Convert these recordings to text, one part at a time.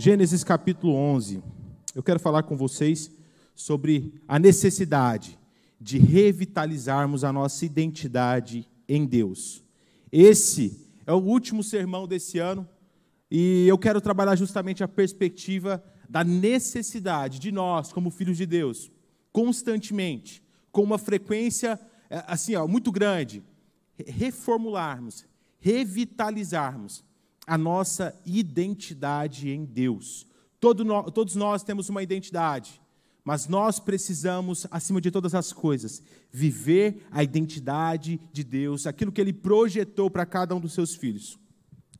Gênesis capítulo 11. Eu quero falar com vocês sobre a necessidade de revitalizarmos a nossa identidade em Deus. Esse é o último sermão desse ano e eu quero trabalhar justamente a perspectiva da necessidade de nós, como filhos de Deus, constantemente, com uma frequência é, assim, ó, muito grande, reformularmos, revitalizarmos a nossa identidade em Deus. Todo no, todos nós temos uma identidade, mas nós precisamos, acima de todas as coisas, viver a identidade de Deus, aquilo que Ele projetou para cada um dos seus filhos.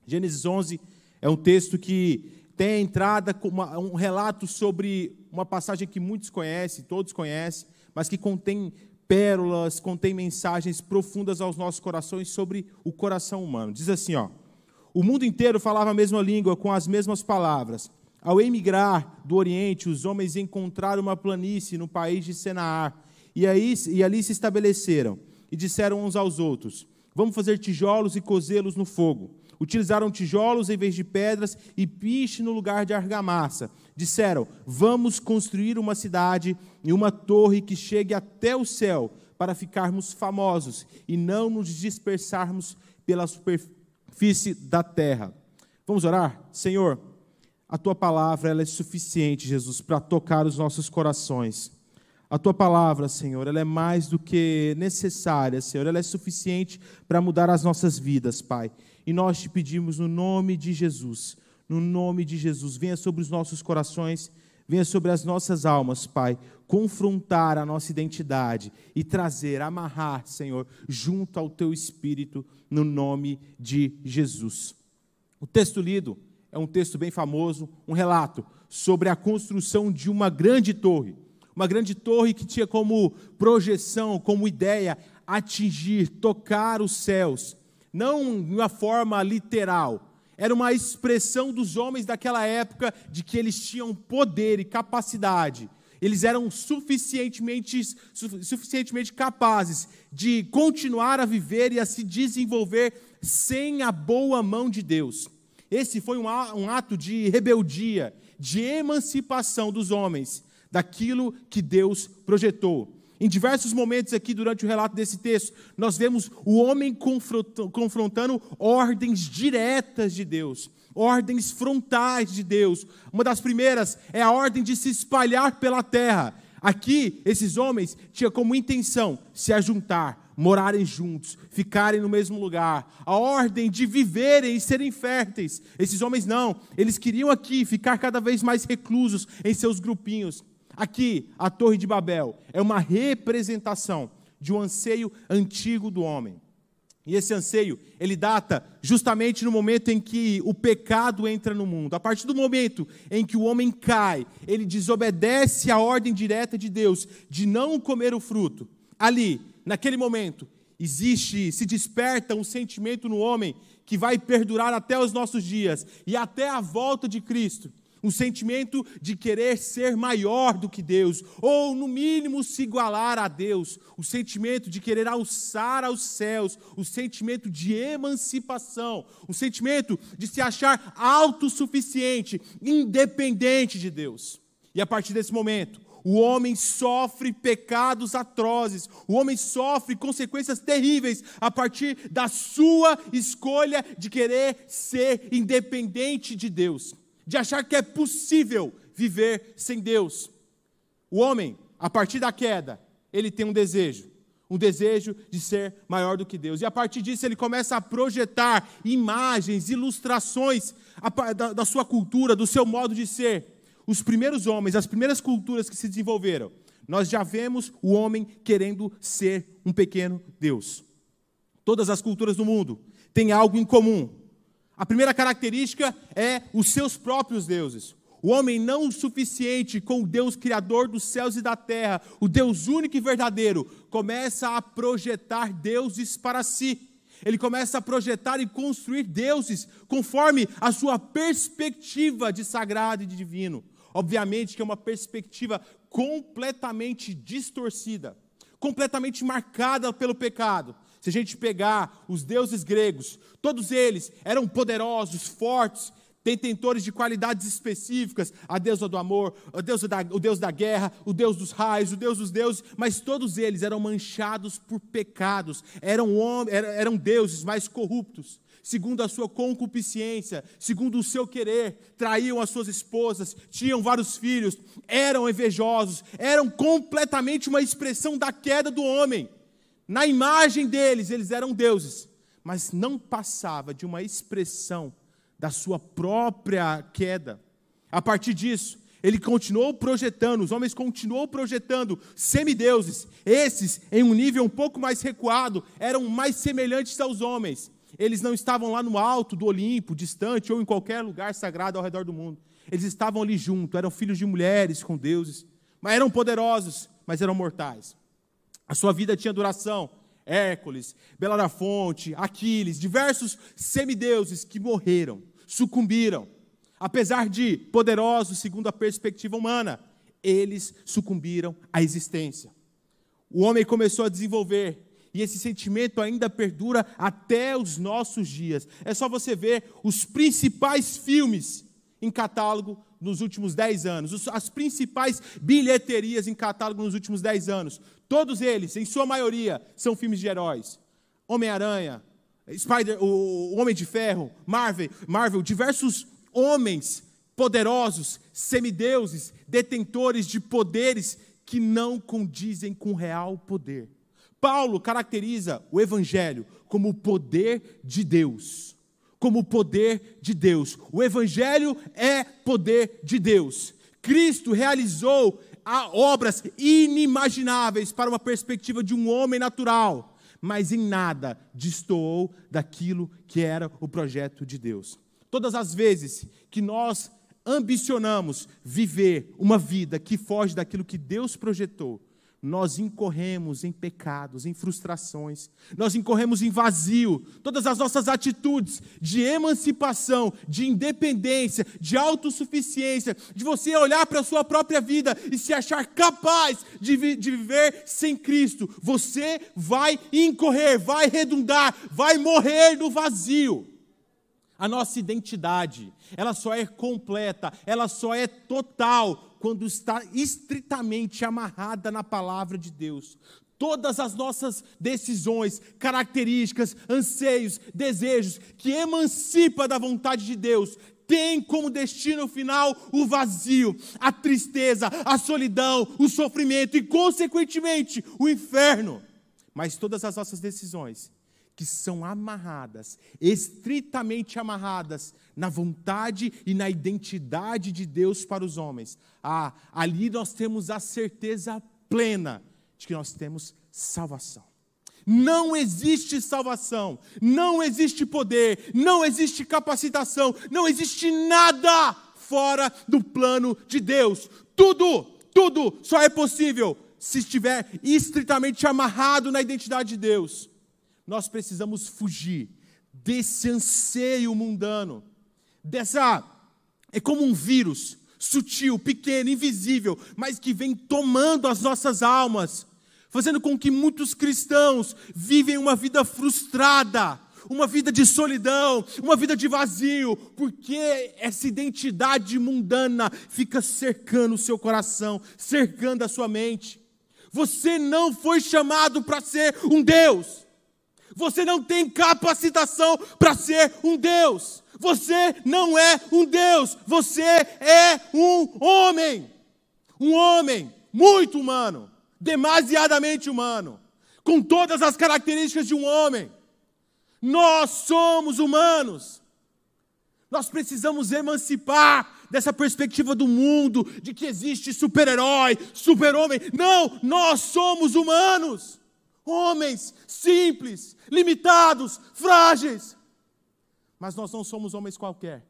Gênesis 11 é um texto que tem a entrada uma, um relato sobre uma passagem que muitos conhecem, todos conhecem, mas que contém pérolas, contém mensagens profundas aos nossos corações sobre o coração humano. Diz assim, ó: O mundo inteiro falava a mesma língua com as mesmas palavras. Ao emigrar do Oriente, os homens encontraram uma planície no país de Senaar, e, aí, e ali se estabeleceram, e disseram uns aos outros: Vamos fazer tijolos e cozê-los no fogo. Utilizaram tijolos em vez de pedras e piche no lugar de argamassa. Disseram: Vamos construir uma cidade e uma torre que chegue até o céu, para ficarmos famosos e não nos dispersarmos pela superfície da terra. Vamos orar? Senhor, a tua palavra ela é suficiente, Jesus, para tocar os nossos corações. A tua palavra, Senhor, ela é mais do que necessária, Senhor, ela é suficiente para mudar as nossas vidas, Pai. E nós te pedimos no nome de Jesus, no nome de Jesus, venha sobre os nossos corações, venha sobre as nossas almas, Pai, confrontar a nossa identidade e trazer, amarrar, Senhor, junto ao teu espírito, no nome de Jesus. O texto lido é um texto bem famoso, um relato sobre a construção de uma grande torre. Uma grande torre que tinha como projeção, como ideia, atingir, tocar os céus não de uma forma literal. Era uma expressão dos homens daquela época de que eles tinham poder e capacidade. Eles eram suficientemente, suficientemente capazes de continuar a viver e a se desenvolver sem a boa mão de Deus. Esse foi um ato de rebeldia, de emancipação dos homens daquilo que Deus projetou. Em diversos momentos aqui durante o relato desse texto, nós vemos o homem confrontando ordens diretas de Deus, ordens frontais de Deus. Uma das primeiras é a ordem de se espalhar pela terra. Aqui, esses homens tinham como intenção se ajuntar, morarem juntos, ficarem no mesmo lugar. A ordem de viverem e serem férteis. Esses homens não, eles queriam aqui ficar cada vez mais reclusos em seus grupinhos. Aqui, a Torre de Babel é uma representação de um anseio antigo do homem. E esse anseio, ele data justamente no momento em que o pecado entra no mundo. A partir do momento em que o homem cai, ele desobedece à ordem direta de Deus de não comer o fruto. Ali, naquele momento, existe, se desperta um sentimento no homem que vai perdurar até os nossos dias e até a volta de Cristo um sentimento de querer ser maior do que Deus, ou no mínimo se igualar a Deus, o sentimento de querer alçar aos céus, o sentimento de emancipação, o sentimento de se achar autossuficiente, independente de Deus. E a partir desse momento, o homem sofre pecados atrozes, o homem sofre consequências terríveis a partir da sua escolha de querer ser independente de Deus de achar que é possível viver sem Deus. O homem, a partir da queda, ele tem um desejo, um desejo de ser maior do que Deus. E a partir disso ele começa a projetar imagens, ilustrações da, sua cultura, do seu modo de ser. Os primeiros homens, as primeiras culturas que se desenvolveram, nós já vemos o homem querendo ser um pequeno Deus. Todas as culturas do mundo têm algo em comum. A primeira característica é os seus próprios deuses. O homem não o suficiente com o Deus criador dos céus e da terra, o Deus único e verdadeiro, começa a projetar deuses para si. Ele começa a projetar e construir deuses conforme a sua perspectiva de sagrado e de divino. Obviamente que é uma perspectiva completamente distorcida, completamente marcada pelo pecado. Se a gente pegar os deuses gregos, todos eles eram poderosos, fortes, detentores de qualidades específicas, a deusa do amor, a deusa da, o deus da guerra, o deus dos raios, o deus dos deuses, mas todos eles eram manchados por pecados, eram, homens, eram deuses mais corruptos. Segundo a sua concupiscência, segundo o seu querer, traíam as suas esposas, tinham vários filhos, eram invejosos, eram completamente uma expressão da queda do homem. Na imagem deles, eles eram deuses, mas não passava de uma expressão da sua própria queda. A partir disso, ele continuou projetando, os homens continuou projetando semideuses. Esses, em um nível um pouco mais recuado, eram mais semelhantes aos homens. Eles não estavam lá no alto do Olimpo, distante ou em qualquer lugar sagrado ao redor do mundo. Eles estavam ali junto, eram filhos de mulheres com deuses, mas eram poderosos, mas eram mortais. A sua vida tinha duração. Hércules, Bela da Fonte, Aquiles, diversos semideuses que morreram, sucumbiram. Apesar de poderosos segundo a perspectiva humana, eles sucumbiram à existência. O homem começou a desenvolver e esse sentimento ainda perdura até os nossos dias. É só você ver os principais filmes em catálogo nos últimos 10 anos, as principais bilheterias em catálogo nos últimos 10 anos. Todos eles, em sua maioria, são filmes de heróis. Homem-Aranha, Spider, o Homem de Ferro, Marvel, Marvel, diversos homens poderosos, semideuses, detentores de poderes que não condizem com real poder. Paulo caracteriza o evangelho como o poder de Deus como poder de Deus. O Evangelho é poder de Deus. Cristo realizou obras inimagináveis para uma perspectiva de um homem natural, mas em nada destoou daquilo que era o projeto de Deus. Todas as vezes que nós ambicionamos viver uma vida que foge daquilo que Deus projetou, nós incorremos em pecados, em frustrações, nós incorremos em vazio. Todas as nossas atitudes de emancipação, de independência, de autossuficiência, de você olhar para a sua própria vida e se achar capaz de, vi de viver sem Cristo, você vai incorrer, vai redundar, vai morrer no vazio. A nossa identidade, ela só é completa, ela só é total quando está estritamente amarrada na palavra de Deus. Todas as nossas decisões, características, anseios, desejos que emancipa da vontade de Deus, tem como destino final o vazio, a tristeza, a solidão, o sofrimento e, consequentemente, o inferno. Mas todas as nossas decisões que são amarradas, estritamente amarradas na vontade e na identidade de Deus para os homens. Ah, ali nós temos a certeza plena de que nós temos salvação. Não existe salvação, não existe poder, não existe capacitação, não existe nada fora do plano de Deus. Tudo, tudo só é possível se estiver estritamente amarrado na identidade de Deus nós precisamos fugir desse anseio mundano, dessa. É como um vírus, sutil, pequeno, invisível, mas que vem tomando as nossas almas, fazendo com que muitos cristãos vivem uma vida frustrada, uma vida de solidão, uma vida de vazio, porque essa identidade mundana fica cercando o seu coração, cercando a sua mente. Você não foi chamado para ser um Deus. Você não tem capacitação para ser um Deus. Você não é um Deus. Você é um homem. Um homem muito humano, demasiadamente humano, com todas as características de um homem. Nós somos humanos. Nós precisamos emancipar dessa perspectiva do mundo, de que existe super-herói, super-homem. Não, nós somos humanos homens simples, limitados, frágeis. Mas nós não somos homens qualquer.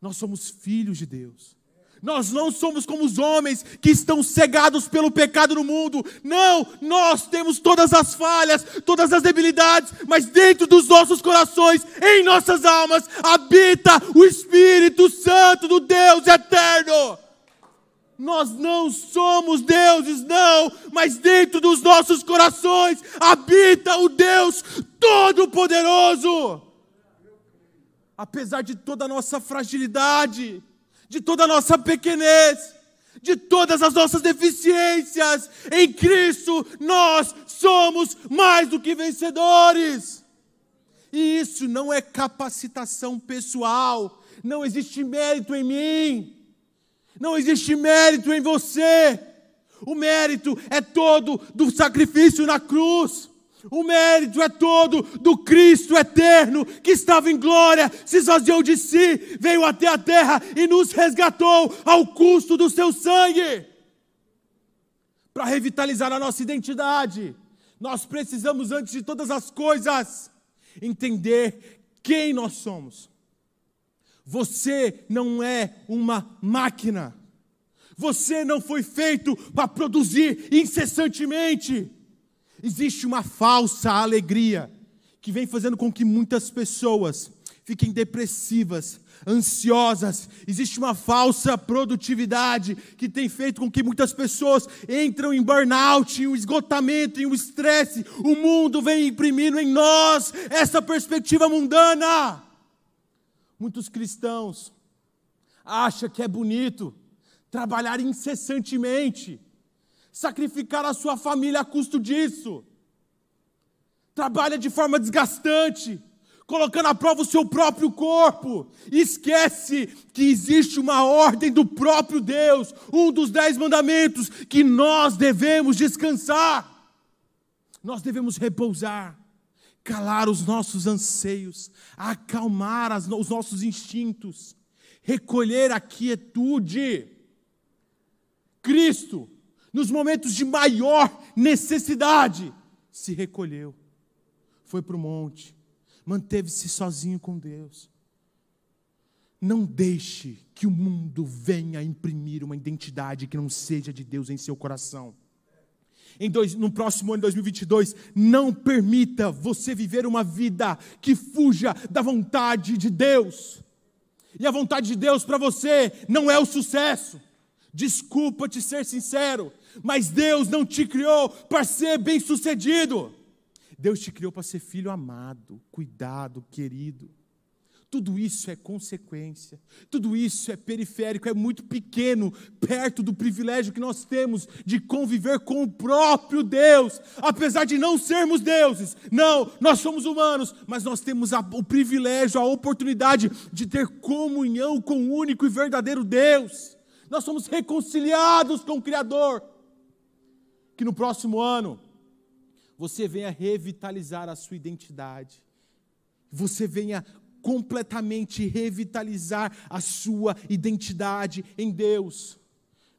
Nós somos filhos de Deus. Nós não somos como os homens que estão cegados pelo pecado no mundo. Não, nós temos todas as falhas, todas as debilidades, mas dentro dos nossos corações, em nossas almas, habita o Espírito Santo do Deus eterno. Nós não somos deuses, não, mas dentro dos nossos corações habita o Deus Todo-Poderoso. apesar de toda a nossa fragilidade, de toda a nossa pequenez, de todas as nossas deficiências, em Cristo nós somos mais do que vencedores. E isso não é capacitação pessoal, não existe mérito em mim, não existe mérito em você. O mérito é todo do sacrifício na cruz. O mérito é todo do Cristo eterno, que estava em glória, se esvaziou de si, veio até a terra e nos resgatou ao custo do seu sangue. Para revitalizar a nossa identidade, nós precisamos, antes de todas as coisas, entender quem nós somos. Você não é uma máquina. Você não foi feito para produzir incessantemente. Existe uma falsa alegria que vem fazendo com que muitas pessoas fiquem depressivas, ansiosas. Existe uma falsa produtividade que tem feito com que muitas pessoas entram em burnout, em um esgotamento, em um estresse. O mundo vem imprimindo em nós essa perspectiva mundana. Muitos cristãos acham que é bonito trabalhar incessantemente sacrificar a sua família a custo disso. Trabalha de forma desgastante, colocando à prova o seu próprio corpo. Esquece que existe uma ordem do próprio Deus, um dos dez mandamentos, que nós devemos descansar. Nós devemos repousar, calar os nossos anseios, acalmar as, os nossos instintos, recolher a quietude. Cristo nos momentos de maior necessidade, se recolheu, foi para o monte, manteve-se sozinho com Deus. Não deixe que o mundo venha imprimir uma identidade que não seja de Deus em seu coração. Em dois, no próximo ano, 2022, não permita você viver uma vida que fuja da vontade de Deus. E a vontade de Deus para você não é o sucesso. Desculpa te ser sincero, mas Deus não te criou para ser bem-sucedido. Deus te criou para ser filho amado, cuidado, querido. Tudo isso é consequência, tudo isso é periférico, é muito pequeno, perto do privilégio que nós temos de conviver com o próprio Deus, apesar de não sermos deuses. Não, nós somos humanos, mas nós temos a, o privilégio, a oportunidade de ter comunhão com o único e verdadeiro Deus. Nós somos reconciliados com o Criador que no próximo ano você venha revitalizar a sua identidade, você venha completamente revitalizar a sua identidade em Deus.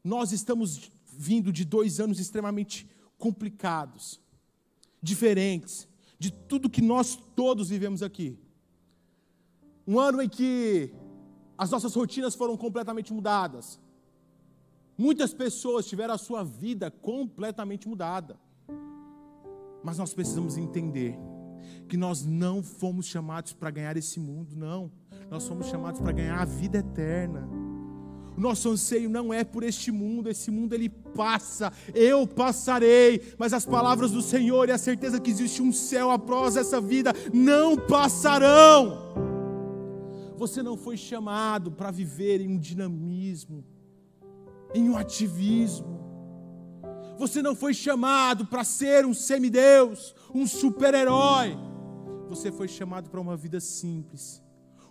Nós estamos vindo de dois anos extremamente complicados, diferentes, de tudo que nós todos vivemos aqui. Um ano em que as nossas rotinas foram completamente mudadas. Muitas pessoas tiveram a sua vida completamente mudada. Mas nós precisamos entender que nós não fomos chamados para ganhar esse mundo, não. Nós fomos chamados para ganhar a vida eterna. O nosso anseio não é por este mundo, esse mundo ele passa, eu passarei, mas as palavras do Senhor e a certeza que existe um céu após essa vida não passarão. Você não foi chamado para viver em um dinamismo, em um ativismo. Você não foi chamado para ser um semideus, um super-herói. Você foi chamado para uma vida simples,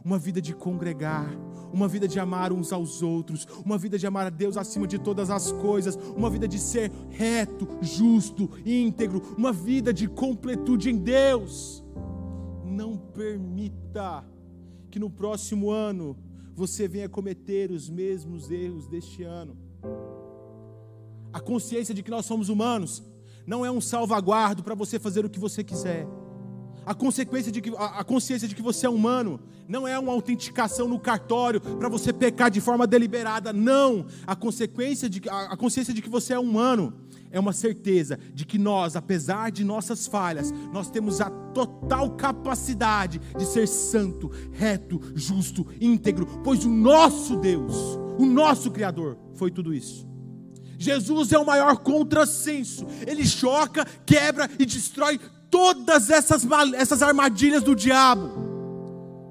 uma vida de congregar, uma vida de amar uns aos outros, uma vida de amar a Deus acima de todas as coisas, uma vida de ser reto, justo, íntegro, uma vida de completude em Deus. Não permita que no próximo ano você venha cometer os mesmos erros deste ano. A consciência de que nós somos humanos não é um salvaguardo para você fazer o que você quiser. A, consequência de que, a, consciência de que você é humano não é uma autenticação no cartório para você pecar de forma deliberada. Não. A, consequência de, a, a consciência de que você é humano é uma certeza de que nós, apesar de nossas falhas, nós temos a total capacidade de ser santo, reto, justo, íntegro, pois o nosso Deus, o nosso Criador, foi tudo isso. Jesus é o maior contrassenso. Ele choca, quebra e destrói todas essas, essas armadilhas do diabo.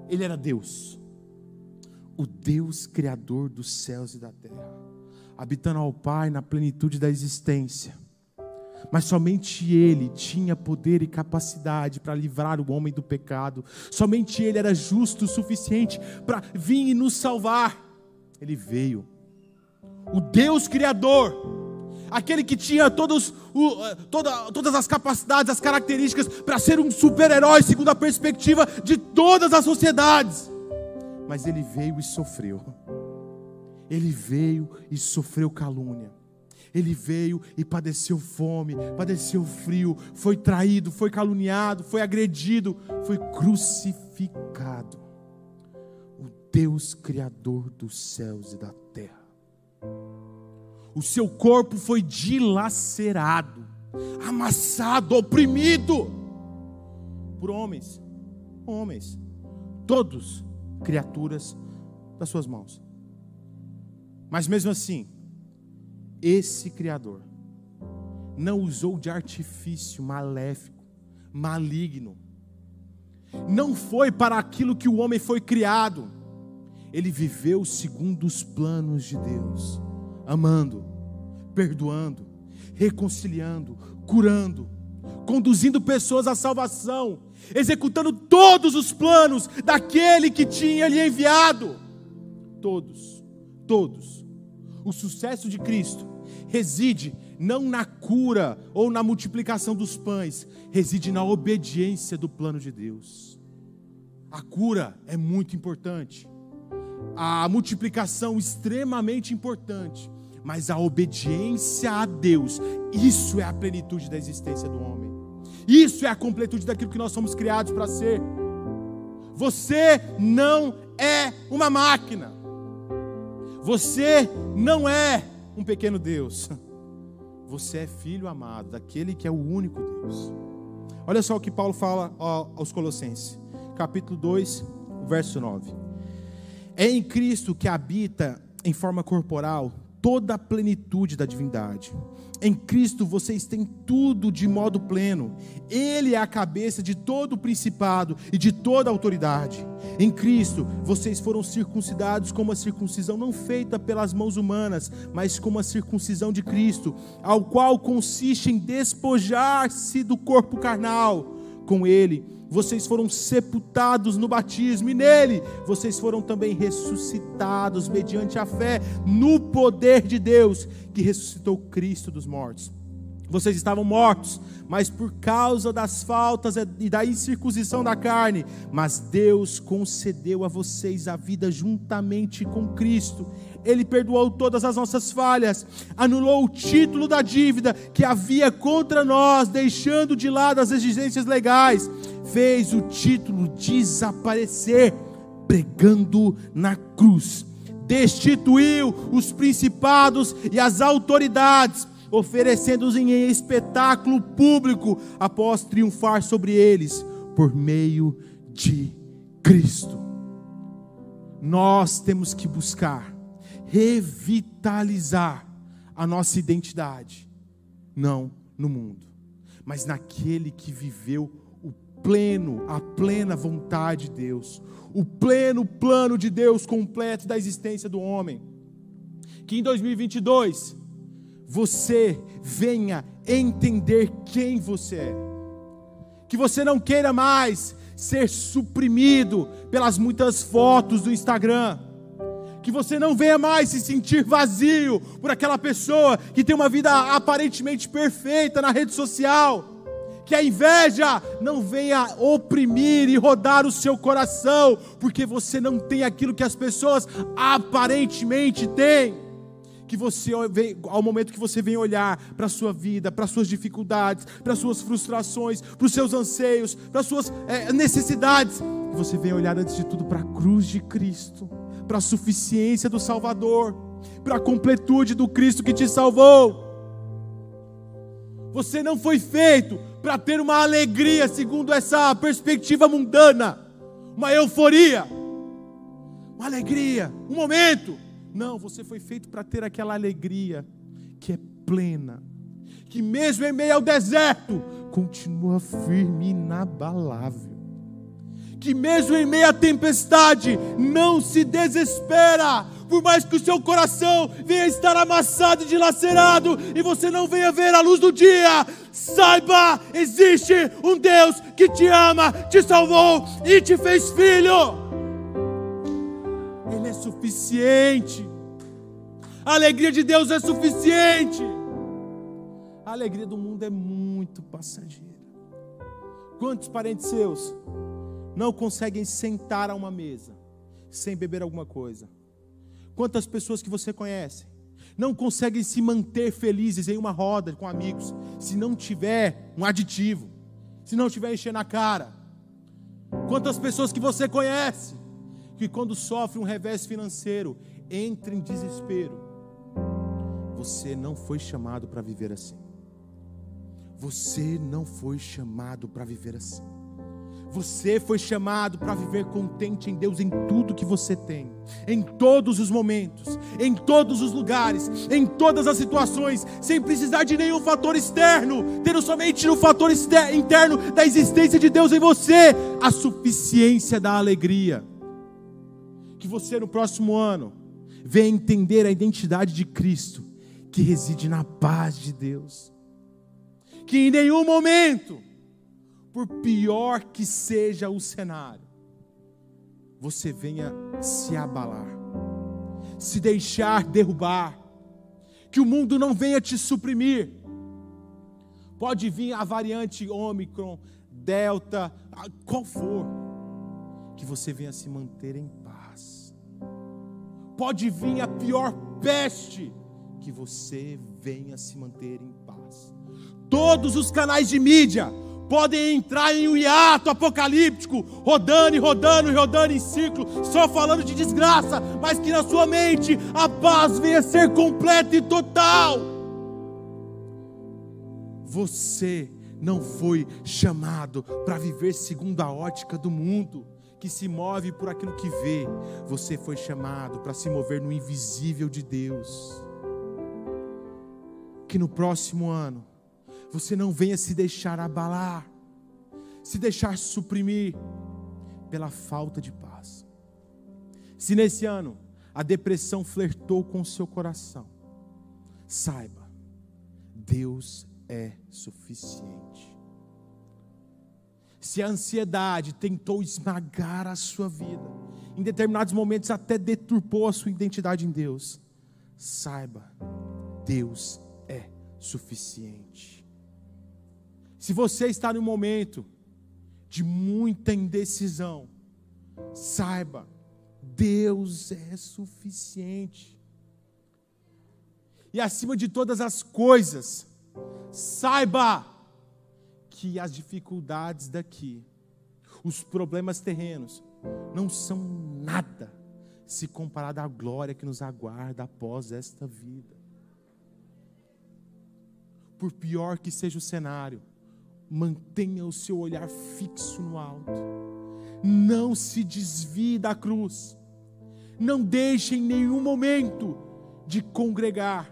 Ele era Deus, o Deus criador dos céus e da terra, habitando ao Pai na plenitude da existência. Mas somente Ele tinha poder e capacidade para livrar o homem do pecado. Somente Ele era justo o suficiente para vir e nos salvar. Ele veio. O Deus Criador, aquele que tinha todos, o, eh, toda, todas as capacidades, as características para ser um super-herói, segundo a perspectiva de todas as sociedades. Mas ele veio e sofreu. Ele veio e sofreu calúnia. Ele veio e padeceu fome, padeceu frio, foi traído, foi caluniado, foi agredido, foi crucificado. O Deus Criador dos céus e da terra. O seu corpo foi dilacerado, amassado, oprimido por homens, homens, todos criaturas das suas mãos. Mas mesmo assim, esse Criador não usou de artifício maléfico, maligno, não foi para aquilo que o homem foi criado, ele viveu segundo os planos de Deus, amando, perdoando, reconciliando, curando, conduzindo pessoas à salvação, executando todos os planos daquele que tinha lhe enviado. Todos, todos. O sucesso de Cristo reside não na cura ou na multiplicação dos pães, reside na obediência do plano de Deus. A cura é muito importante, a multiplicação extremamente importante, mas a obediência a Deus, isso é a plenitude da existência do homem. Isso é a completude daquilo que nós somos criados para ser. Você não é uma máquina. Você não é um pequeno Deus. Você é filho amado daquele que é o único Deus. Olha só o que Paulo fala aos Colossenses, capítulo 2, verso 9. É em Cristo que habita em forma corporal toda a plenitude da divindade. Em Cristo vocês têm tudo de modo pleno. Ele é a cabeça de todo o principado e de toda a autoridade. Em Cristo vocês foram circuncidados com uma circuncisão não feita pelas mãos humanas, mas com a circuncisão de Cristo, ao qual consiste em despojar-se do corpo carnal. Com ele vocês foram sepultados no batismo, e nele vocês foram também ressuscitados mediante a fé no poder de Deus que ressuscitou Cristo dos mortos. Vocês estavam mortos, mas por causa das faltas e da incircuncisão da carne, mas Deus concedeu a vocês a vida juntamente com Cristo. Ele perdoou todas as nossas falhas, anulou o título da dívida que havia contra nós, deixando de lado as exigências legais fez o título desaparecer, pregando na cruz. Destituiu os principados e as autoridades, oferecendo-os em espetáculo público, após triunfar sobre eles, por meio de Cristo. Nós temos que buscar revitalizar a nossa identidade, não no mundo, mas naquele que viveu pleno, a plena vontade de Deus, o pleno plano de Deus completo da existência do homem. Que em 2022 você venha entender quem você é. Que você não queira mais ser suprimido pelas muitas fotos do Instagram. Que você não venha mais se sentir vazio por aquela pessoa que tem uma vida aparentemente perfeita na rede social que a inveja não venha oprimir e rodar o seu coração, porque você não tem aquilo que as pessoas aparentemente têm. Que você, ao momento que você vem olhar para a sua vida, para as suas dificuldades, para as suas frustrações, para os seus anseios, para as suas é, necessidades, você venha olhar antes de tudo para a cruz de Cristo, para a suficiência do Salvador, para a completude do Cristo que te salvou. Você não foi feito para ter uma alegria segundo essa perspectiva mundana, uma euforia, uma alegria, um momento. Não, você foi feito para ter aquela alegria que é plena, que mesmo em meio ao deserto continua firme e inabalável, que mesmo em meio à tempestade, não se desespera, por mais que o seu coração venha estar amassado e dilacerado, e você não venha ver a luz do dia, saiba, existe um Deus que te ama, te salvou e te fez filho. Ele é suficiente. A alegria de Deus é suficiente. A alegria do mundo é muito passageira. Quantos parentes seus não conseguem sentar a uma mesa sem beber alguma coisa? Quantas pessoas que você conhece não conseguem se manter felizes em uma roda com amigos se não tiver um aditivo, se não tiver encher na cara? Quantas pessoas que você conhece que quando sofre um revés financeiro entra em desespero? Você não foi chamado para viver assim. Você não foi chamado para viver assim. Você foi chamado para viver contente em Deus em tudo que você tem, em todos os momentos, em todos os lugares, em todas as situações, sem precisar de nenhum fator externo, tendo somente no fator interno da existência de Deus em você a suficiência da alegria. Que você no próximo ano venha entender a identidade de Cristo, que reside na paz de Deus que em nenhum momento, por pior que seja o cenário, você venha se abalar, se deixar derrubar, que o mundo não venha te suprimir. Pode vir a variante Ômicron, Delta, qual for, que você venha se manter em paz. Pode vir a pior peste, que você venha se manter em paz. Todos os canais de mídia podem entrar em um hiato apocalíptico, rodando e rodando e rodando em ciclo, só falando de desgraça, mas que na sua mente a paz venha ser completa e total. Você não foi chamado para viver segundo a ótica do mundo, que se move por aquilo que vê. Você foi chamado para se mover no invisível de Deus. Que no próximo ano você não venha se deixar abalar, se deixar suprimir pela falta de paz. Se nesse ano a depressão flertou com o seu coração, saiba, Deus é suficiente. Se a ansiedade tentou esmagar a sua vida, em determinados momentos até deturpou a sua identidade em Deus, saiba, Deus é suficiente. Se você está num momento de muita indecisão, saiba, Deus é suficiente. E acima de todas as coisas, saiba que as dificuldades daqui, os problemas terrenos, não são nada se comparado à glória que nos aguarda após esta vida. Por pior que seja o cenário, mantenha o seu olhar fixo no alto. Não se desvie da cruz. Não deixe em nenhum momento de congregar.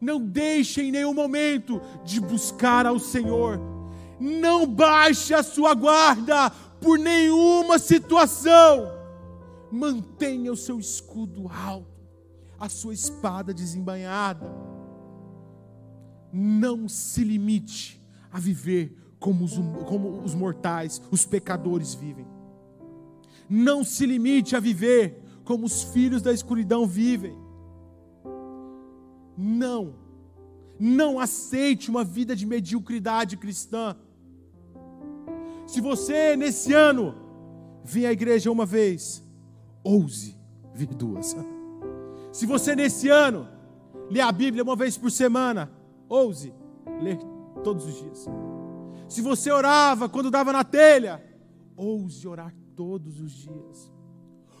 Não deixe em nenhum momento de buscar ao Senhor. Não baixe a sua guarda por nenhuma situação. Mantenha o seu escudo alto, a sua espada desembanhada. Não se limite a viver como os, como os mortais, os pecadores vivem. Não se limite a viver como os filhos da escuridão vivem. Não, não aceite uma vida de mediocridade cristã. Se você nesse ano vir à igreja uma vez, ouse vir duas. Se você nesse ano ler a Bíblia uma vez por semana, ouse ler todos os dias. Se você orava quando dava na telha, ouse orar todos os dias.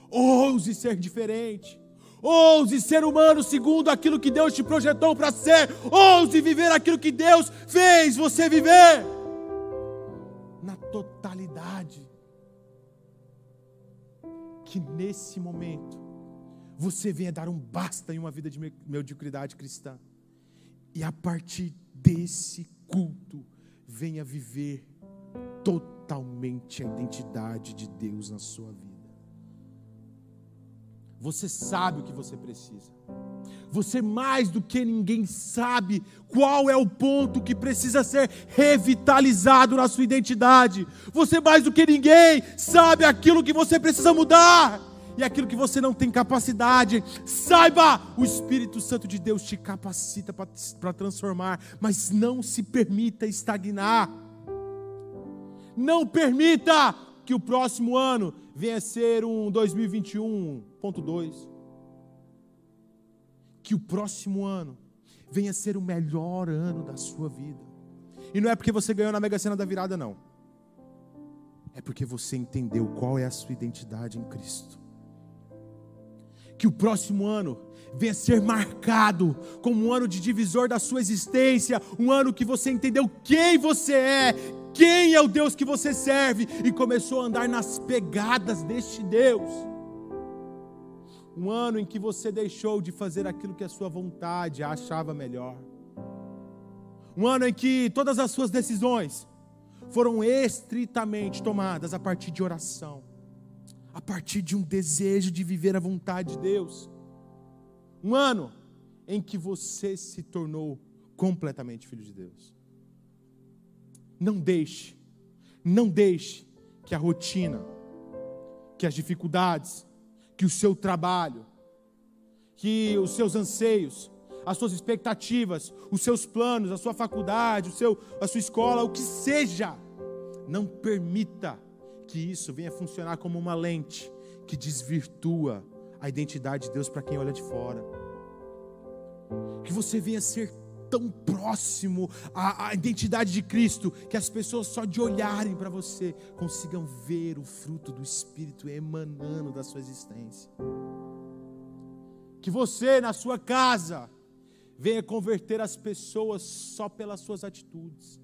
Ouse ser diferente. Ouse ser humano segundo aquilo que Deus te projetou para ser. Ouse viver aquilo que Deus fez você viver. Na totalidade. Que nesse momento você venha dar um basta em uma vida de mediocridade cristã. E a partir desse culto, venha viver totalmente a identidade de Deus na sua vida. Você sabe o que você precisa. Você mais do que ninguém sabe qual é o ponto que precisa ser revitalizado na sua identidade. Você mais do que ninguém sabe aquilo que você precisa mudar e aquilo que você não tem capacidade. Saiba, o Espírito Santo de Deus te capacita para transformar, mas não se permita estagnar. Não permita que o próximo ano venha a ser um 2021.2 que o próximo ano venha ser o melhor ano da sua vida. E não é porque você ganhou na Mega Sena da virada, não. É porque você entendeu qual é a sua identidade em Cristo. Que o próximo ano venha ser marcado como um ano de divisor da sua existência, um ano que você entendeu quem você é, quem é o Deus que você serve e começou a andar nas pegadas deste Deus. Um ano em que você deixou de fazer aquilo que a sua vontade achava melhor. Um ano em que todas as suas decisões foram estritamente tomadas a partir de oração, a partir de um desejo de viver a vontade de Deus. Um ano em que você se tornou completamente filho de Deus. Não deixe, não deixe que a rotina, que as dificuldades, que o seu trabalho, que os seus anseios, as suas expectativas, os seus planos, a sua faculdade, o seu, a sua escola, o que seja, não permita que isso venha funcionar como uma lente que desvirtua a identidade de Deus para quem olha de fora. Que você venha ser tão próximo à, à identidade de Cristo, que as pessoas só de olharem para você consigam ver o fruto do Espírito emanando da sua existência. Que você, na sua casa, venha converter as pessoas só pelas suas atitudes.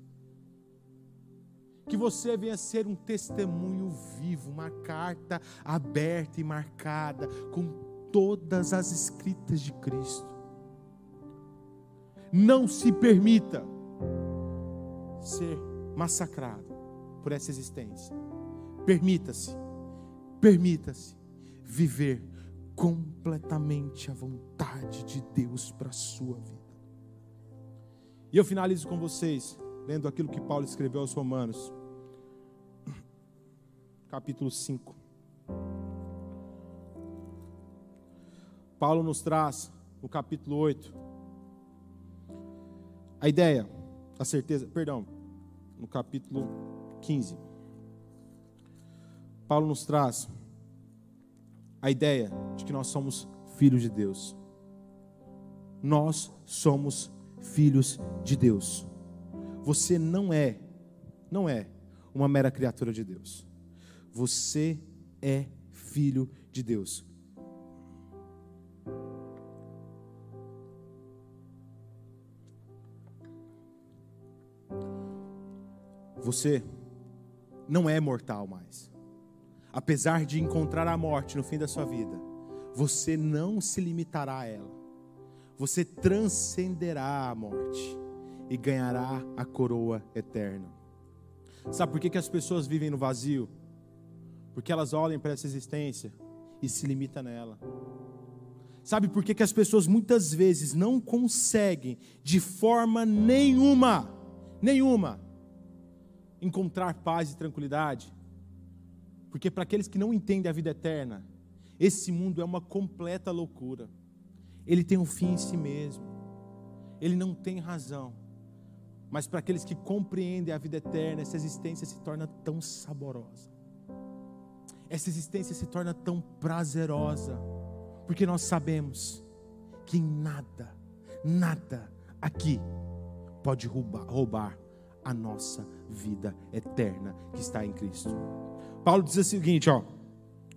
Que você venha ser um testemunho vivo, uma carta aberta e marcada com todas as escritas de Cristo. Não se permita ser massacrado por essa existência. Permita-se, permita-se viver completamente a vontade de Deus para a sua vida. E eu finalizo com vocês, lendo aquilo que Paulo escreveu aos Romanos, capítulo 5. Paulo nos traz, no capítulo 8, a ideia, a certeza, perdão, no capítulo 15, Paulo nos traz a ideia de que nós somos filhos de Deus. Nós somos filhos de Deus. Você não é, não é uma mera criatura de Deus. Você é filho de Deus. Você não é mortal mais. Apesar de encontrar a morte no fim da sua vida, você não se limitará a ela. Você transcenderá a morte e ganhará a coroa eterna. Sabe por que, que as pessoas vivem no vazio? Porque elas olham para essa existência e se limitam nela. Sabe por que, que as pessoas muitas vezes não conseguem, de forma nenhuma, nenhuma, encontrar paz e tranquilidade. Porque para aqueles que não entendem a vida eterna, esse mundo é uma completa loucura. Ele tem um fim em si mesmo. Ele não tem razão. Mas para aqueles que compreendem a vida eterna, essa existência se torna tão saborosa. Essa existência se torna tão prazerosa. Porque nós sabemos que nada, nada aqui pode roubar, roubar a nossa vida eterna que está em Cristo. Paulo diz o seguinte, ó,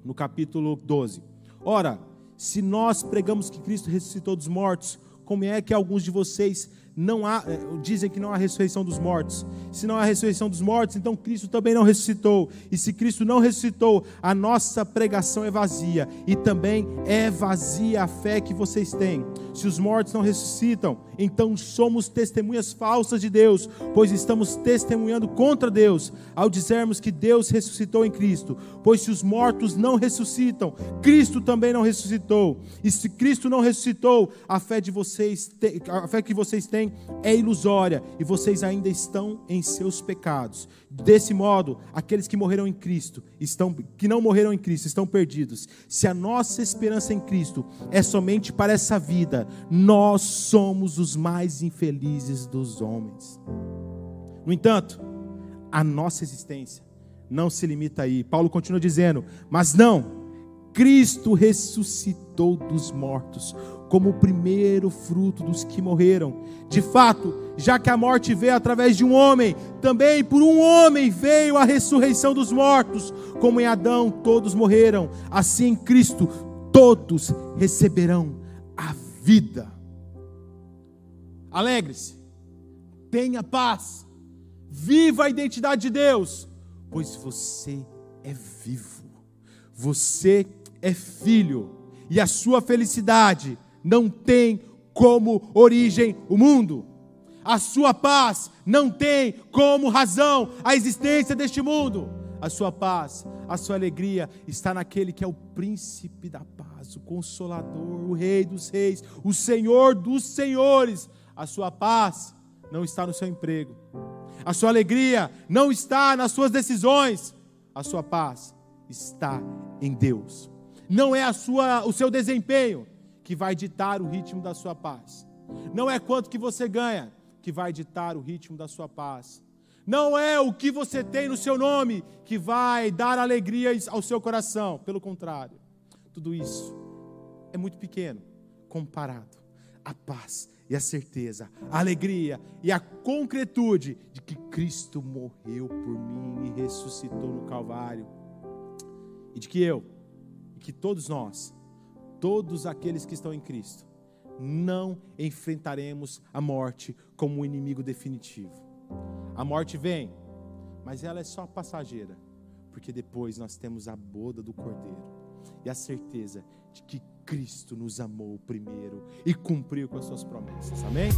no capítulo 12: Ora, se nós pregamos que Cristo ressuscitou dos mortos, como é que alguns de vocês não há, é, dizem que não há ressurreição dos mortos. Se não há ressurreição dos mortos, então Cristo também não ressuscitou. E se Cristo não ressuscitou, a nossa pregação é vazia e também é vazia a fé que vocês têm. Se os mortos não ressuscitam, então somos testemunhas falsas de Deus, pois estamos testemunhando contra Deus ao dizermos que Deus ressuscitou em Cristo. Pois se os mortos não ressuscitam, Cristo também não ressuscitou. E se Cristo não ressuscitou, a fé de vocês, a fé que vocês é ilusória e vocês ainda estão em seus pecados. Desse modo, aqueles que morreram em Cristo, estão que não morreram em Cristo, estão perdidos. Se a nossa esperança em Cristo é somente para essa vida, nós somos os mais infelizes dos homens. No entanto, a nossa existência não se limita aí. Paulo continua dizendo: "Mas não, Cristo ressuscitou dos mortos, como o primeiro fruto dos que morreram. De fato, já que a morte veio através de um homem, também por um homem veio a ressurreição dos mortos. Como em Adão todos morreram, assim em Cristo todos receberão a vida. Alegre-se, tenha paz, viva a identidade de Deus, pois você é vivo, você é filho, e a sua felicidade não tem como origem o mundo. A sua paz não tem como razão a existência deste mundo. A sua paz, a sua alegria está naquele que é o príncipe da paz, o consolador, o rei dos reis, o senhor dos senhores. A sua paz não está no seu emprego. A sua alegria não está nas suas decisões. A sua paz está em Deus. Não é a sua, o seu desempenho, que vai ditar o ritmo da sua paz. Não é quanto que você ganha que vai ditar o ritmo da sua paz. Não é o que você tem no seu nome que vai dar alegria ao seu coração. Pelo contrário, tudo isso é muito pequeno comparado à paz e à certeza, à alegria e à concretude de que Cristo morreu por mim e ressuscitou no Calvário. E de que eu, e que todos nós, todos aqueles que estão em Cristo, não enfrentaremos a morte como um inimigo definitivo. A morte vem, mas ela é só passageira, porque depois nós temos a boda do Cordeiro e a certeza de que Cristo nos amou primeiro e cumpriu com as suas promessas. Amém?